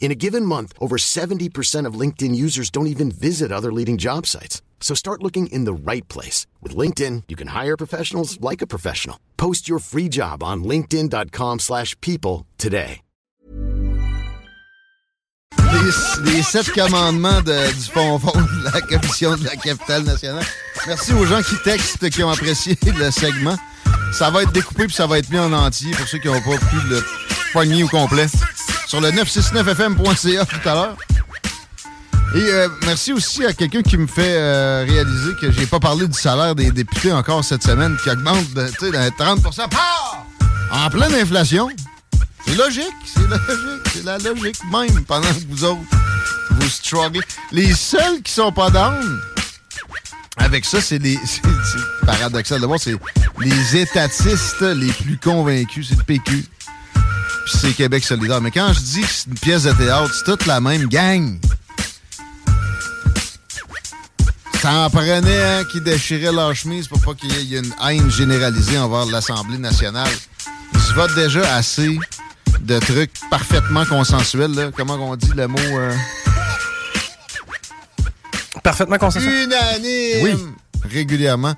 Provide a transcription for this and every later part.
In a given month, over 70% of LinkedIn users don't even visit other leading job sites. So start looking in the right place. With LinkedIn, you can hire professionals like a professional. Post your free job on linkedin.com slash people today. Les, les sept commandements de- du fond fond de la commission de la capitale nationale. Merci aux gens qui textent, qui ont apprécié le segment. Ça va être découpé puis ça va être mis en entier pour ceux qui n'ont pas pu le poigner au complet. Sur le 969fm.ca tout à l'heure. Et euh, merci aussi à quelqu'un qui me fait euh, réaliser que j'ai pas parlé du salaire des députés encore cette semaine, qui augmente de, de 30 Pah! En pleine inflation. C'est logique, c'est logique, c'est la logique même pendant que vous autres, vous strugglez. Les seuls qui sont pas down avec ça, c'est les. C'est paradoxal de voir, c'est les étatistes les plus convaincus, c'est le PQ. Puis c'est Québec solidaire. Mais quand je dis que c'est une pièce de théâtre, c'est toute la même gang. Ça en prenait un qui déchirait leur chemise pour pas qu'il y ait une haine généralisée envers l'Assemblée nationale. Ils se votent déjà assez de trucs parfaitement consensuels. Là. Comment on dit le mot? euh, Parfaitement consensuel. Unanime! Oui. Régulièrement.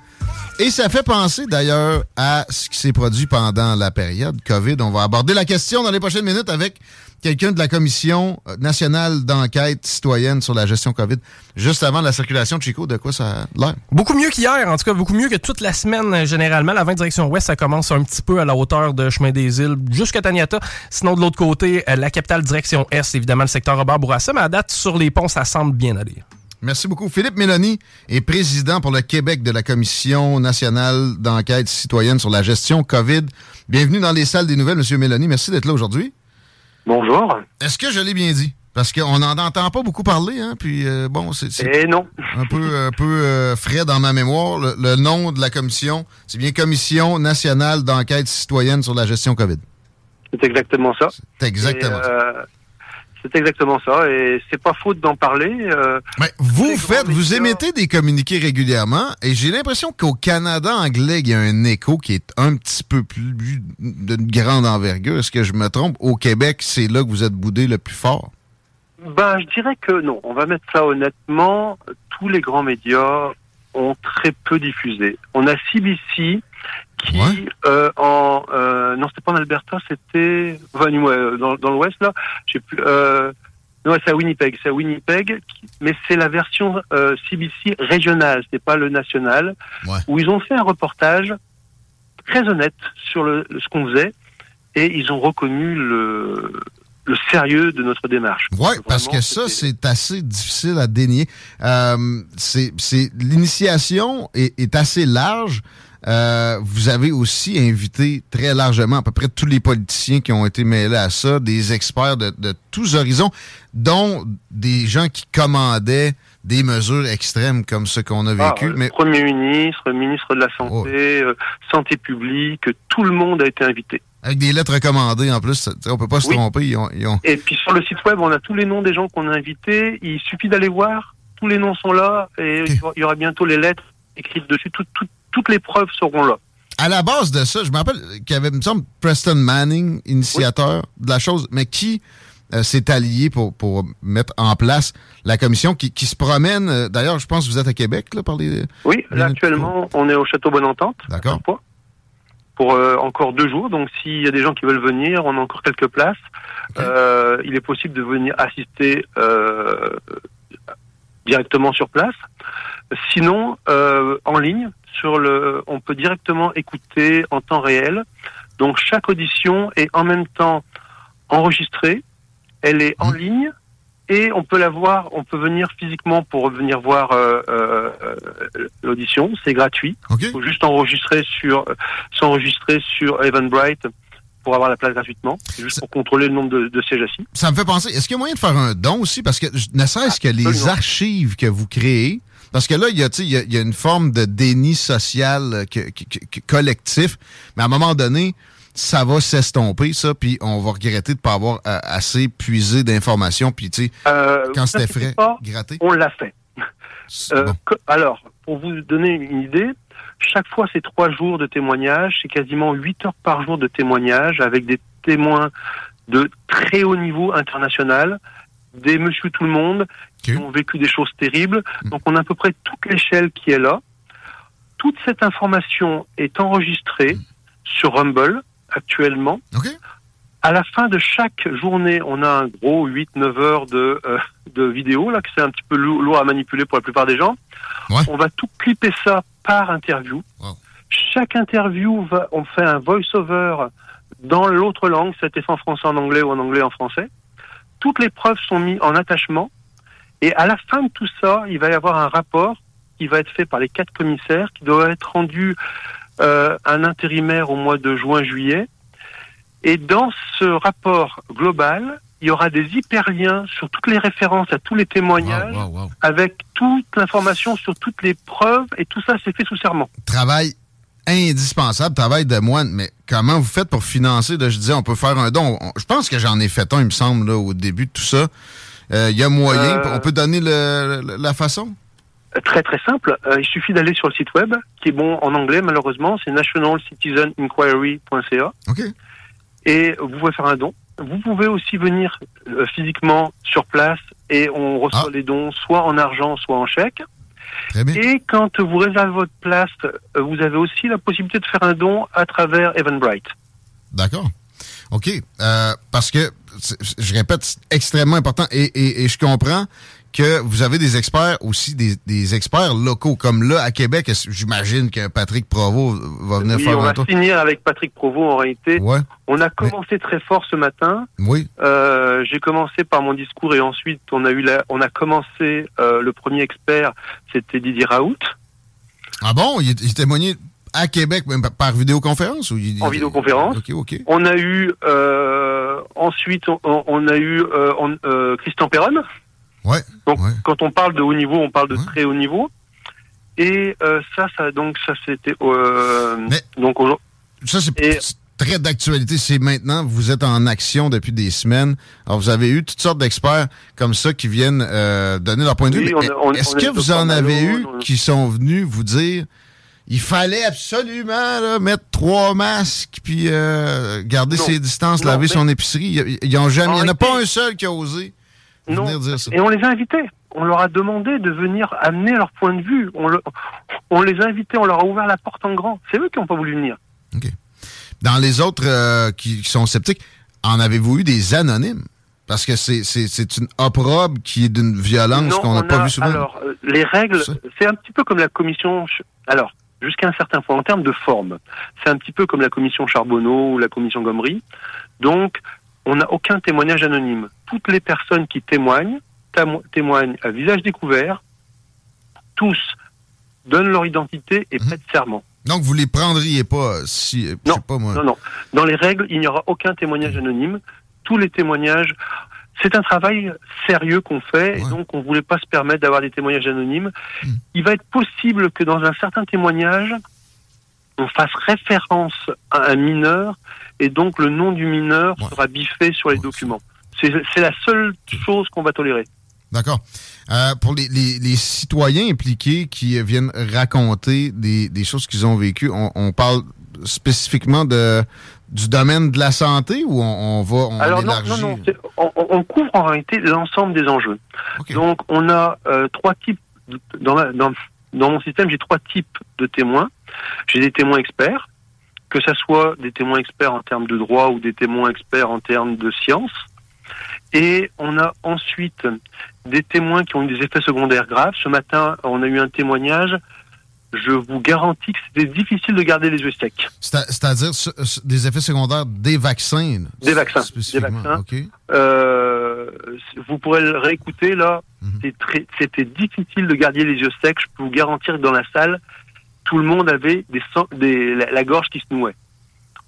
Et ça fait penser d'ailleurs à ce qui s'est produit pendant la période COVID. On va aborder la question dans les prochaines minutes avec quelqu'un de la Commission nationale d'enquête citoyenne sur la gestion COVID. Juste avant la circulation de Chico, de quoi ça a l'air? Beaucoup mieux qu'hier, en tout cas, beaucoup mieux que toute la semaine euh, généralement. La 20 direction ouest, ça commence un petit peu à la hauteur de Chemin des Îles jusqu'à Taniata. Sinon, de l'autre côté, euh, la capitale direction est, évidemment, le secteur Robert Bourassa. Mais à date, sur les ponts, ça semble bien aller. Merci beaucoup. Philippe Mélanie est président pour le Québec de la Commission nationale d'enquête citoyenne sur la gestion COVID. Bienvenue dans les salles des nouvelles, Monsieur Mélanie. Merci d'être là aujourd'hui. Bonjour. Est-ce que je l'ai bien dit? Parce qu'on n'en entend pas beaucoup parler, hein? Puis euh, bon, c'est non. un peu, un peu euh, frais dans ma mémoire. Le, le nom de la commission, c'est bien Commission nationale d'enquête citoyenne sur la gestion COVID. C'est exactement ça. C'est exactement Et, ça. C'est exactement ça. Et c'est pas faute d'en parler. euh, Mais vous faites, vous émettez des communiqués régulièrement et j'ai l'impression qu'au Canada anglais, il y a un écho qui est un petit peu plus d'une grande envergure. Est-ce que je me trompe? Au Québec, c'est là que vous êtes boudé le plus fort? Ben, je dirais que non. On va mettre ça honnêtement. Tous les grands médias ont très peu diffusé. On a CBC qui, Ouais. euh, en euh, non, c'était pas en Alberta, c'était enfin, euh, dans, dans l'Ouest là. J'ai plus. Euh, non, c'est à Winnipeg. C'est à Winnipeg, qui- mais c'est la version euh, CBC régionale. C'est pas le national. Ouais. Où ils ont fait un reportage très honnête sur le, ce qu'on faisait et ils ont reconnu le le sérieux de notre démarche. Oui, parce que ça, c'est assez difficile à dénier. Euh, c'est, l'initiation est, est assez large. Euh, vous avez aussi invité très largement à peu près tous les politiciens qui ont été mêlés à ça, des experts de, de tous horizons, dont des gens qui commandaient des mesures extrêmes comme ce qu'on a Ah, vécu. mais Premier ministre, ministre de la Santé, euh, Santé publique, tout le monde a été invité. Avec des lettres recommandées en plus, on peut pas se Oui. tromper. Ils ont, ils ont- Et puis sur le site web, on a tous les noms des gens qu'on a invités. Il suffit d'aller voir. Tous les noms sont là et il y aura- bientôt les lettres écrites dessus. Tout- tout- toutes les preuves seront là. À la base de ça, je me rappelle qu'il y avait, me semble, Preston Manning, initiateur de la chose, mais qui euh, s'est allié pour, pour mettre en place la commission qui, qui se promène. euh, D'ailleurs, je pense que vous êtes à Québec, là, par les... Oui, là actuellement, on est au Château Bonne-Entente. D'accord. Pour euh, encore deux jours. Donc s'il y a des gens qui veulent venir, on a encore quelques places. Euh, il est possible de venir assister euh, directement sur place. Sinon, en ligne, sur le, on peut directement écouter en temps réel. Donc chaque audition est en même temps enregistrée, elle est en Mhm. ligne et on peut la voir, on peut venir physiquement pour venir voir euh, euh, l'audition, c'est gratuit. Il faut juste enregistrer sur, s'enregistrer sur Eventbrite pour avoir la place gratuitement, C'est juste Ça- pour contrôler le nombre de, de sièges assis. Ça me fait penser, est-ce qu'il y a moyen de faire un don aussi? Parce que ne serait-ce que les archives que vous créez, parce que là, il y a, il y a, il y a une forme de déni social euh, que- que- que- collectif, mais à un moment donné, ça va s'estomper, ça, puis on va regretter de ne pas avoir euh, assez puisé d'informations, puis tu sais, Euh, quand c'était frais, pas, gratté. on l'a fait. Euh, bon. que- alors, pour vous donner une idée, chaque fois c'est trois jours de témoignages, c'est quasiment huit heures par jour de témoignages avec des témoins de très haut niveau international, des monsieur tout le monde qui ont vécu des choses terribles. Mm. Donc on a à peu près toute l'échelle qui est là. Toute cette information est enregistrée sur Rumble actuellement. OK? À la fin de chaque journée, on a un gros 8-9 heures de, euh, de vidéos, là, que c'est un petit peu lou- lourd à manipuler pour la plupart des gens. Ouais. On va tout clipper ça par interview. Wow. Chaque interview, va, on fait un voice-over dans l'autre langue, c'était en français en anglais ou en anglais en français. Toutes les preuves sont mises en attachement. Et à la fin de tout ça, il va y avoir un rapport qui va être fait par les quatre commissaires, qui doit être rendu euh, un intérimaire au mois de juin-juillet. Et dans ce rapport global, il y aura des hyperliens sur toutes les références à tous les témoignages, Wow, wow, wow. avec toute l'information sur toutes les preuves, et tout ça c'est fait sous serment. Travail indispensable, travail de moine, mais comment vous faites pour financer? Là, je disais, on peut faire un don. On- je pense que j'en ai fait un, il me semble, là, au début de tout ça. Euh, Il y a moyen, Euh, on peut donner le- le- la façon? Euh, Très très simple, Euh, il suffit d'aller sur le site web, qui est bon en anglais malheureusement, c'est nationalcitizeninquiry.ca, OK. et vous pouvez faire un don. Vous pouvez aussi venir euh, physiquement sur place, et on reçoit Ah. les dons soit en argent, soit en chèque. Et quand vous réservez votre place, vous avez aussi la possibilité de faire un don à travers Eventbrite. D'accord. OK. Euh, parce que, je répète, c'est extrêmement important et, et- et je comprends que vous avez des experts aussi, des, des experts locaux. Comme là, à Québec, j'imagine que Patrick Provost va venir Oui, faire on un va tour. finir avec Patrick Provost en réalité. Ouais, On a commencé très fort ce matin. oui. Euh, J'ai commencé par mon discours et ensuite on a eu la, on a commencé euh, le premier expert, c'était Didier Raoult Ah bon? Il, il témoignait à Québec, même par- vidéoconférence? Ou en vidéoconférence. OK, OK. On a eu euh, ensuite on, on a eu euh, on- euh, Christian Perron. Ouais. Donc ouais. quand on parle de haut niveau, on parle de Ouais. très haut niveau. Et euh, ça, ça donc ça c'était euh, donc Ça, c'est Et- très d'actualité. C'est maintenant, vous êtes en action depuis des semaines. Alors, vous avez eu toutes sortes d'experts comme ça qui viennent euh, donner leur point de Oui, vue. Est-ce que vous en avez eu on- qui sont venus vous dire il fallait absolument là, mettre trois masques puis euh, garder Non. ses distances, Non, laver mais- son épicerie? Ils- Ils ont jamais. Il n'y en a pas un seul qui a osé Non. venir dire ça. Et on les a invités. On leur a demandé de venir amener leur point de vue. On, le- on les a invités, on leur a ouvert la porte en grand. C'est eux qui n'ont pas voulu venir. Dans les autres euh, qui, qui sont sceptiques, en avez-vous eu des anonymes? Parce que c'est- une opprobre qui est d'une violence qu'on n'a on pas a- vu souvent. Alors, euh, les règles, c'est un petit peu comme la commission. Alors, jusqu'à un certain point, en termes de forme, c'est un petit peu comme la commission Charbonneau ou la commission Gomery. Donc, on n'a aucun témoignage anonyme. Toutes les personnes qui témoignent témo- témoignent à visage découvert. Tous donnent leur identité et Mhm. prêtent serment. Donc, vous les prendriez pas si, Non, sais pas moi. Non, non. Dans les règles, il n'y aura aucun témoignage anonyme. Tous les témoignages, c'est un travail sérieux qu'on fait, et donc on voulait pas se permettre d'avoir des témoignages anonymes. Hmm. Il va être possible que dans un certain témoignage, on fasse référence à un mineur, et donc le nom du mineur Ouais. sera biffé sur les Ouais, documents. C'est la seule chose qu'on va tolérer. D'accord. Euh, pour les, les- les citoyens impliqués qui viennent raconter des, des choses qu'ils ont vécues, on, on parle spécifiquement de du domaine de la santé ou on, on va on Alors non, élargit? non, non, on, couvre en réalité l'ensemble des enjeux. Donc on a euh, trois types dans mon système, j'ai trois types de témoins. J'ai des témoins experts, que ça soit des témoins experts en termes de droit ou des témoins experts en termes de science. Et on a ensuite des témoins qui ont eu des effets secondaires graves. Ce matin, on a eu un témoignage je vous garantis que c'était difficile de garder les yeux secs. C'est-à-dire des effets secondaires des vaccins? Des vaccins. Des vaccins. Euh, vous pourrez le réécouter là. Mhm. C'était difficile de garder les yeux secs. Je peux vous garantir que dans la salle, tout le monde avait des, des la, gorge qui se nouait.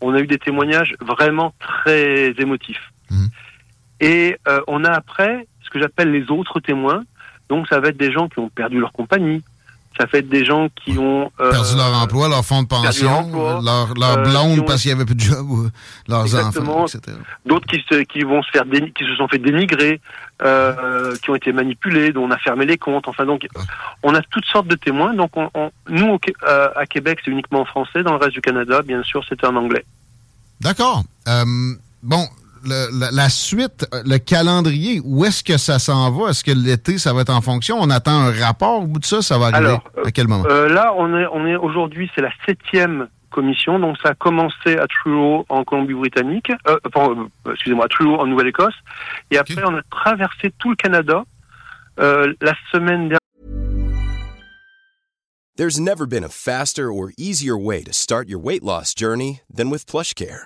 On a eu des témoignages vraiment très émotifs. Mhm. Et euh, on a après ce que j'appelle les autres témoins. Donc ça va être des gens qui ont perdu leur compagnie, ça fait des gens qui ont euh, perdu leur emploi, leur fonds de pension, leur, leur, euh, blonde parce qu'il n'y avait plus de job, ou leurs enfants, etc. D'autres qui se, qui vont se faire qui se sont fait dénigrer, euh, qui ont été manipulés, dont on a fermé les comptes. Enfin donc, on a toutes sortes de témoins. Donc on, nous euh, à Québec, c'est uniquement en français. Dans le reste du Canada, bien sûr, c'est en anglais. D'accord. Euh, la, suite, le calendrier, où est-ce que ça s'en va? Est-ce que l'été, ça va être en fonction? On attend un rapport au bout de ça? Ça va arriver à quel moment? Euh, là, on est, on est aujourd'hui, c'est la septième commission. Donc, ça a commencé à Truro en Colombie-Britannique, euh, euh excusez-moi, à Truro en Nouvelle-Écosse. Et après, on a traversé tout le Canada euh, la semaine dernière. There's never been a faster or easier way to start your weight loss journey than with PlushCare.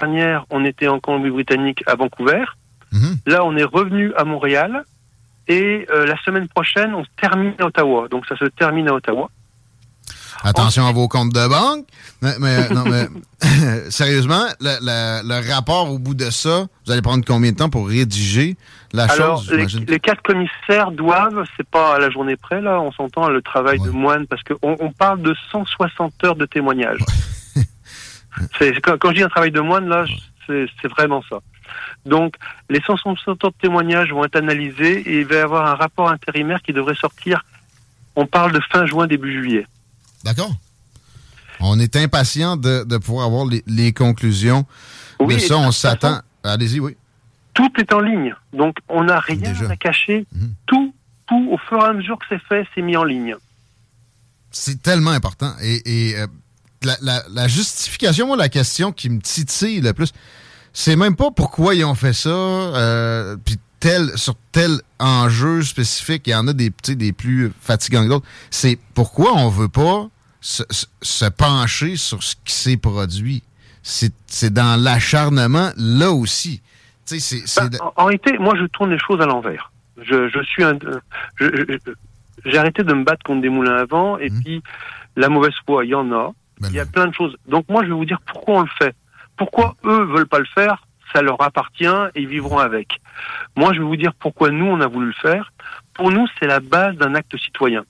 Dernière, on était en Colombie-Britannique à Vancouver. Mhm. Là, on est revenu à Montréal et euh, la semaine prochaine, on termine à Ottawa. Donc ça se termine à Ottawa. Attention à vos comptes de banque. Mais, non, mais sérieusement, le, rapport au bout de ça, vous allez prendre combien de temps pour rédiger la chose? Les, les, quatre commissaires doivent, c'est pas à la journée près, là, on s'entend le travail de moine, parce qu'on on parle de 160 heures de témoignage. quand, quand, je dis un travail de moine, là, c'est vraiment ça. Donc, les 160 heures de témoignages vont être analysés et il va y avoir un rapport intérimaire qui devrait sortir, on parle de fin juin, début juillet. D'accord. On est impatient de, de pouvoir avoir les, conclusions oui, de ça. On s'attend. Allez-y, oui. Tout est en ligne. Donc, on n'a rien à cacher. Mhm. Tout, tout, au fur et à mesure que c'est fait, c'est mis en ligne. C'est tellement important. Et, euh, la, la, justification, moi, la question qui me titille le plus, c'est même pas pourquoi ils ont fait ça, euh, puis tel, sur tel enjeu spécifique, il y en a des, des plus fatigants que d'autres. C'est pourquoi on veut pas se, pencher sur ce qui s'est produit. C'est dans l'acharnement là aussi. Ben, en, réalité, moi, je tourne les choses à l'envers. Je, je, suis un. J'ai arrêté de me battre contre des moulins à vent, et mmh. puis la mauvaise foi, il y en a. Il y a plein de choses. Donc moi, je vais vous dire pourquoi on le fait. Pourquoi eux veulent pas le faire Ça leur appartient et ils vivront avec. Moi, je vais vous dire pourquoi nous, on a voulu le faire. Pour nous, c'est la base d'un acte citoyen.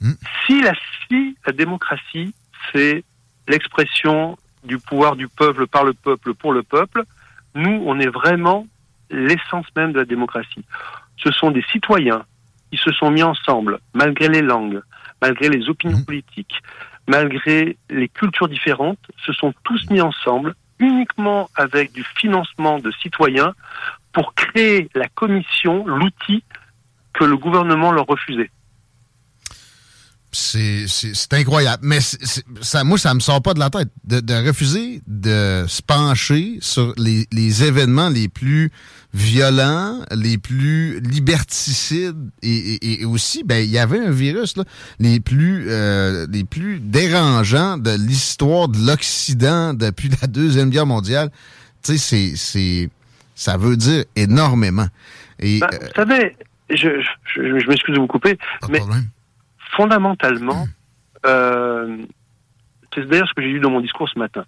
Hmm. Si, la, si la démocratie, c'est l'expression du pouvoir du peuple par le peuple pour le peuple, nous, on est vraiment l'essence même de la démocratie. Ce sont des citoyens qui se sont mis ensemble, malgré les langues, malgré les opinions hmm. politiques, malgré les cultures différentes, se sont tous mis ensemble uniquement avec du financement de citoyens pour créer la commission, l'outil que le gouvernement leur refusait. C'est incroyable. Mais ça, moi, ça me sort pas de la tête de, refuser de se pencher sur les, les, événements les plus violents, les plus liberticides et, et, aussi, ben, il y avait un virus là, les plus euh, les plus dérangeants de l'histoire de l'Occident depuis la deuxième guerre mondiale. Tu sais, c'est ça veut dire énormément. Et, ben, vous savez, je, je, je m'excuse de vous couper, mais fondamentalement, euh, c'est d'ailleurs ce que j'ai lu dans mon discours ce matin.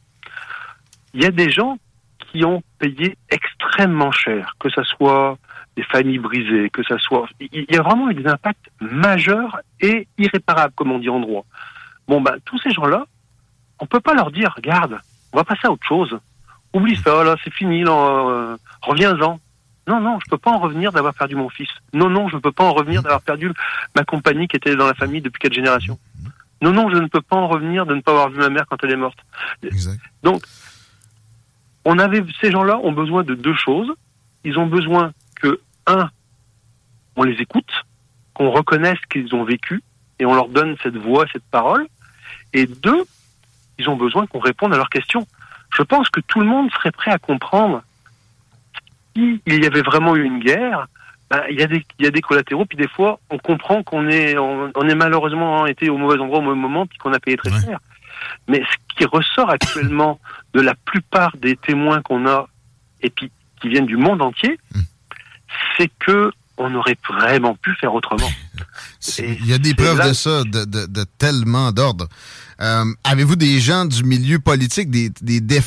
Il y a des gens qui ont payé extrêmement cher, que ce soit des familles brisées, que ça soit... Il y a vraiment eu des impacts majeurs et irréparables, comme on dit en droit. Bon, ben, tous ces gens-là, on peut pas leur dire, regarde, on va passer à autre chose. Oublie ça, là, c'est fini, euh, reviens-en. Non, non, je peux pas en revenir d'avoir perdu mon fils. Non, non, je ne peux pas en revenir d'avoir perdu ma compagnie qui était dans la famille depuis quatre générations. Non, non, je ne peux pas en revenir de ne pas avoir vu ma mère quand elle est morte. Exact. Donc, on avait, ces gens-là ont besoin de deux choses. Ils ont besoin que, un, on les écoute, qu'on reconnaisse qu'ils ont vécu et on leur donne cette voix, cette parole. Et deux, ils ont besoin qu'on réponde à leurs questions. Je pense que tout le monde serait prêt à comprendre s'il y avait vraiment eu une guerre, ben, il, y a des, y a des collatéraux, puis des fois, on comprend qu'on est, on, on est malheureusement été au mauvais endroit au mauvais moment, puis qu'on a payé très Ouais. cher. Mais ce qui ressort actuellement de la plupart des témoins qu'on a, et puis qui viennent du monde entier, Hmm. c'est que on aurait vraiment pu faire autrement. Il y a des preuves là- de ça, de, de, de tellement d'ordre. Euh, Avez-vous des gens du milieu politique, des, des, des,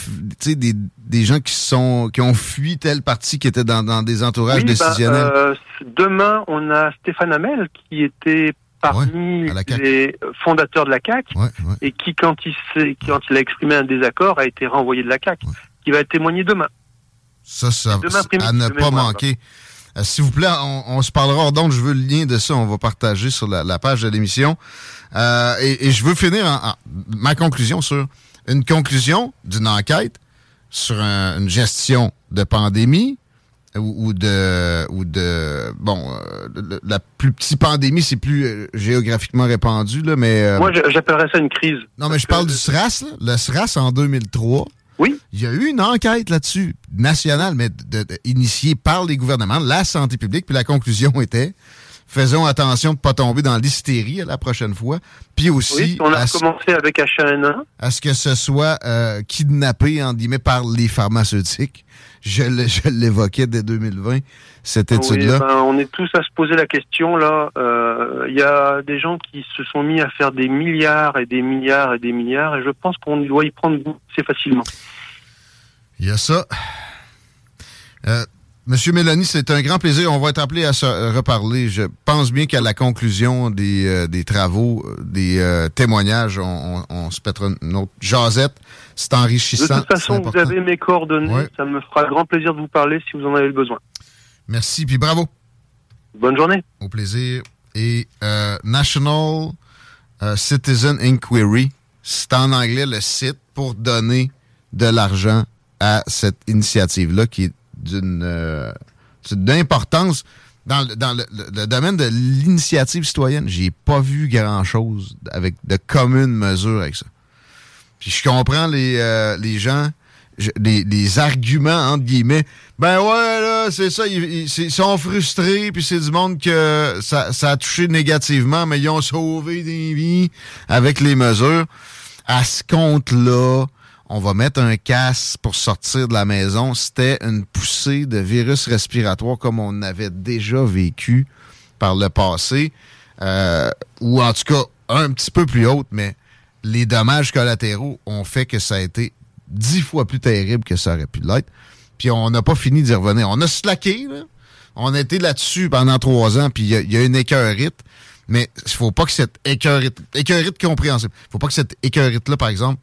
des gens qui sont qui ont fui tel parti qui était dans, dans des entourages Oui, ben, décisionnels? euh, demain, on a Stéphane Hamel qui était parmi les fondateurs de la CAQ Ouais, ouais. et qui, quand il, s'est- quand il a exprimé un désaccord, a été renvoyé de la CAQ, Ouais. qui va témoigner demain. Ça, ça Demain à ne pas manquer. Euh, S'il vous plaît, on, on se parlera hors d'onde. Je veux le lien de ça. On va partager sur la, la page de l'émission. Euh, et, et je veux finir en, en- ma conclusion sur une conclusion d'une enquête sur un- une gestion de pandémie ou, ou de ou de bon euh, la plus petite pandémie c'est plus euh, géographiquement répandu là mais euh, Moi, j'appellerais ça une crise. non mais je parle du SRAS là. le SRAS en 2003 Oui. il y a eu une enquête là-dessus, nationale, mais initiée par les gouvernements, la santé publique, puis la conclusion était faisons attention de ne pas tomber dans l'hystérie la prochaine fois, puis aussi Oui, on a à, ce- commencé avec H1N1. à ce que ce soit euh, kidnappé, en guillemets, par les pharmaceutiques. Je l'évoquais dès 2020, cette Oui, étude-là. ben, on est tous à se poser la question là. Euh, Il y a des gens qui se sont mis à faire des milliards et des milliards et des milliards, et je pense qu'on doit y prendre goût assez facilement. Il y a ça. Euh, Monsieur Mélanie, c'est un grand plaisir. On va être appelé à se reparler. Je pense bien qu'à la conclusion des, euh, des travaux, des euh, témoignages, on, on- on se pètera une autre jasette. C'est De enrichissant. toute façon, vous avez mes coordonnées. Ouais. Ça me fera grand plaisir de vous parler si vous en avez le besoin. Merci, puis bravo. Bonne journée. Au plaisir. Et euh, National euh, Citizen Inquiry, c'est en anglais le site pour donner de l'argent à cette initiative-là qui est d'une euh, c'est d'importance. Dans, le, dans le, domaine de l'initiative citoyenne, j'ai pas vu grand-chose avec de communes mesures avec ça. Puis je comprends les, euh, les gens, les, arguments, entre guillemets. Ben ouais, là, c'est ça, ils, ils sont frustrés, puis c'est du monde que ça, ça a touché négativement, mais ils ont sauvé des vies avec les mesures. À ce compte-là, on va mettre un casque pour sortir de la maison. C'était une poussée de virus respiratoire comme on avait déjà vécu par le passé, euh, ou en tout cas un petit peu plus haute, mais les dommages collatéraux ont fait que ça a été dix fois plus terrible que ça aurait pu l'être. Puis on n'a pas fini d'y revenir. On a slacké. On a été là-dessus pendant trois ans, puis il y a- il y, a une écœurite. Mais il faut pas que cette écœurite, écœurite compréhensible, faut pas que cette écœurite-là, par exemple,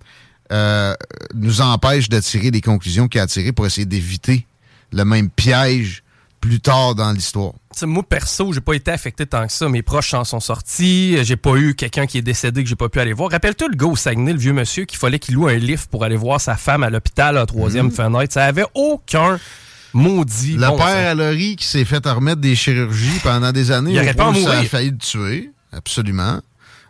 euh, nous empêche de tirer les conclusions qu'il a tirées pour essayer d'éviter le même piège plus tard dans l'histoire. Moi, perso, j'ai pas été affecté tant que ça. Mes proches en sont sortis. J'ai pas eu quelqu'un qui est décédé que j'ai pas pu aller voir. Rappelle-toi le gars au Saguenay, le vieux monsieur, qu'il fallait qu'il loue un lift pour aller voir sa femme à l'hôpital à troisième fenêtre. Ça avait aucun maudit. Mhm. Le bon père à Laurie qui s'est fait remettre des chirurgies pendant des années. Il au aurait pas a failli le tuer. Absolument.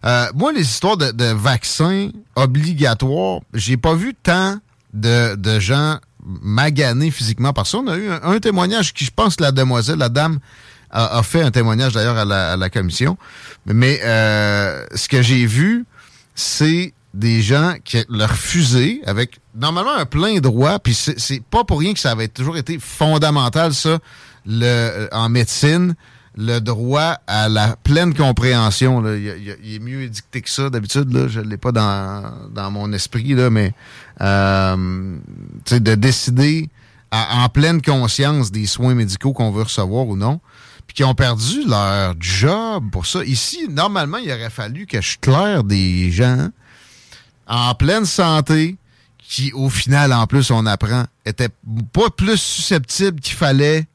Euh, moi, les histoires de, de vaccins obligatoires, j'ai pas vu tant de, de gens maganés physiquement par ça. On a eu un, témoignage qui, je pense, la demoiselle, la dame, a, a fait un témoignage d'ailleurs à la, à la commission. Mais euh, ce que j'ai vu, c'est des gens qui leur fusée avec normalement un plein droit, puis c'est pas pour rien que ça avait toujours été fondamental, ça, le, en médecine, le droit à la pleine compréhension. Là. Il, est mieux édicté que ça d'habitude. Là. Je ne l'ai pas dans, dans mon esprit, là, mais euh, de décider en pleine conscience des soins médicaux qu'on veut recevoir ou non, puis qui ont perdu leur job pour ça. Ici, normalement, il aurait fallu que je claire des gens en pleine santé qui, au final, en plus, on apprend, étaient pas plus susceptibles qu'il fallait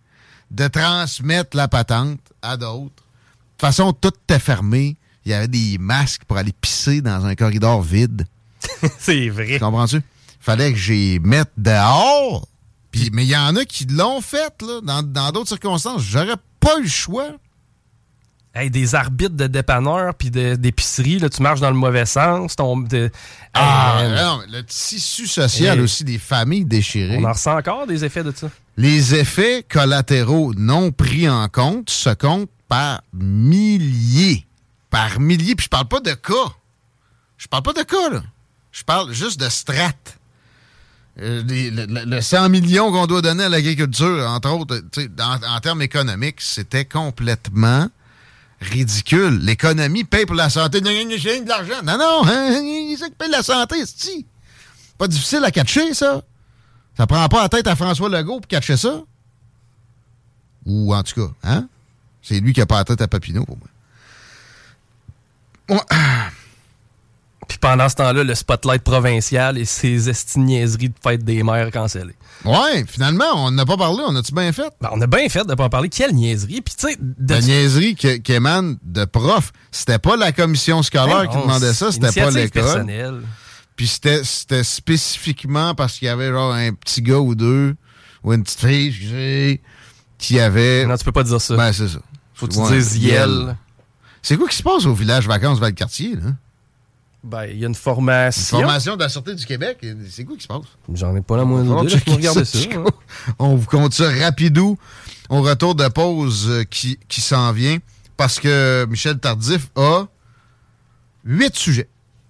de transmettre la patente à d'autres. De toute façon, tout était fermé. Il y avait des masques pour aller pisser dans un corridor vide. C'est vrai. Comprends-tu? Fallait que j'y mette dehors. Puis, mais il y en a qui l'ont fait, là, dans dans d'autres circonstances. J'aurais pas eu le choix. Hey, des arbitres de dépanneurs puis d'épicerie, là, tu marches dans le mauvais sens. Ton, de- Ah, non, le tissu social Hey. aussi, des familles déchirées. on en ressent encore des effets de ça? Les effets collatéraux non pris en compte se comptent par milliers. Par milliers. Puis je parle pas de cas. Je parle pas de cas, là. Je parle juste de strates. Euh, le, le- le 100 millions qu'on doit donner à l'agriculture, entre autres, en, termes économiques, c'était complètement ridicule. L'économie paye pour la santé. Non, de l'argent. Non, non, hein, c'est paye la santé, c'est Pas difficile à catcher, ça. Ça prend pas la tête à François Legault pour catcher ça? Ou en tout cas, hein? C'est lui qui a pas la tête à Papineau pour moi. Ouais. Puis pendant ce temps-là, le spotlight provincial et ses estiniaiseries de fête des mères cancellées. Ouais, finalement, on n'a pas parlé, on a-tu bien fait? Ben, on a bien fait de pas en parler. Quelle niaiserie. Puis tu sais, de- La niaiserie qui, qui émane de profs. C'était pas la commission scolaire Ben qui demandait ça, c'était pas l'école. Puis c'était c'était spécifiquement parce qu'il y avait genre un petit gars ou deux, ou une petite fille, excusez, qui avait. Non, tu peux pas dire ça. Ben, c'est ça. Faut que tu Ouais, dises Yel. C'est quoi qui se passe au village vacances Val-Cartier, là? Ben, il y a une Une formation. formation de la Sûreté du Québec. C'est quoi qui se passe? J'en ai pas la moindre On idée. regarder ça. hein. On vous compte ça rapidou au retour de pause euh, qui, qui s'en vient parce que Michel Tardif a huit sujets.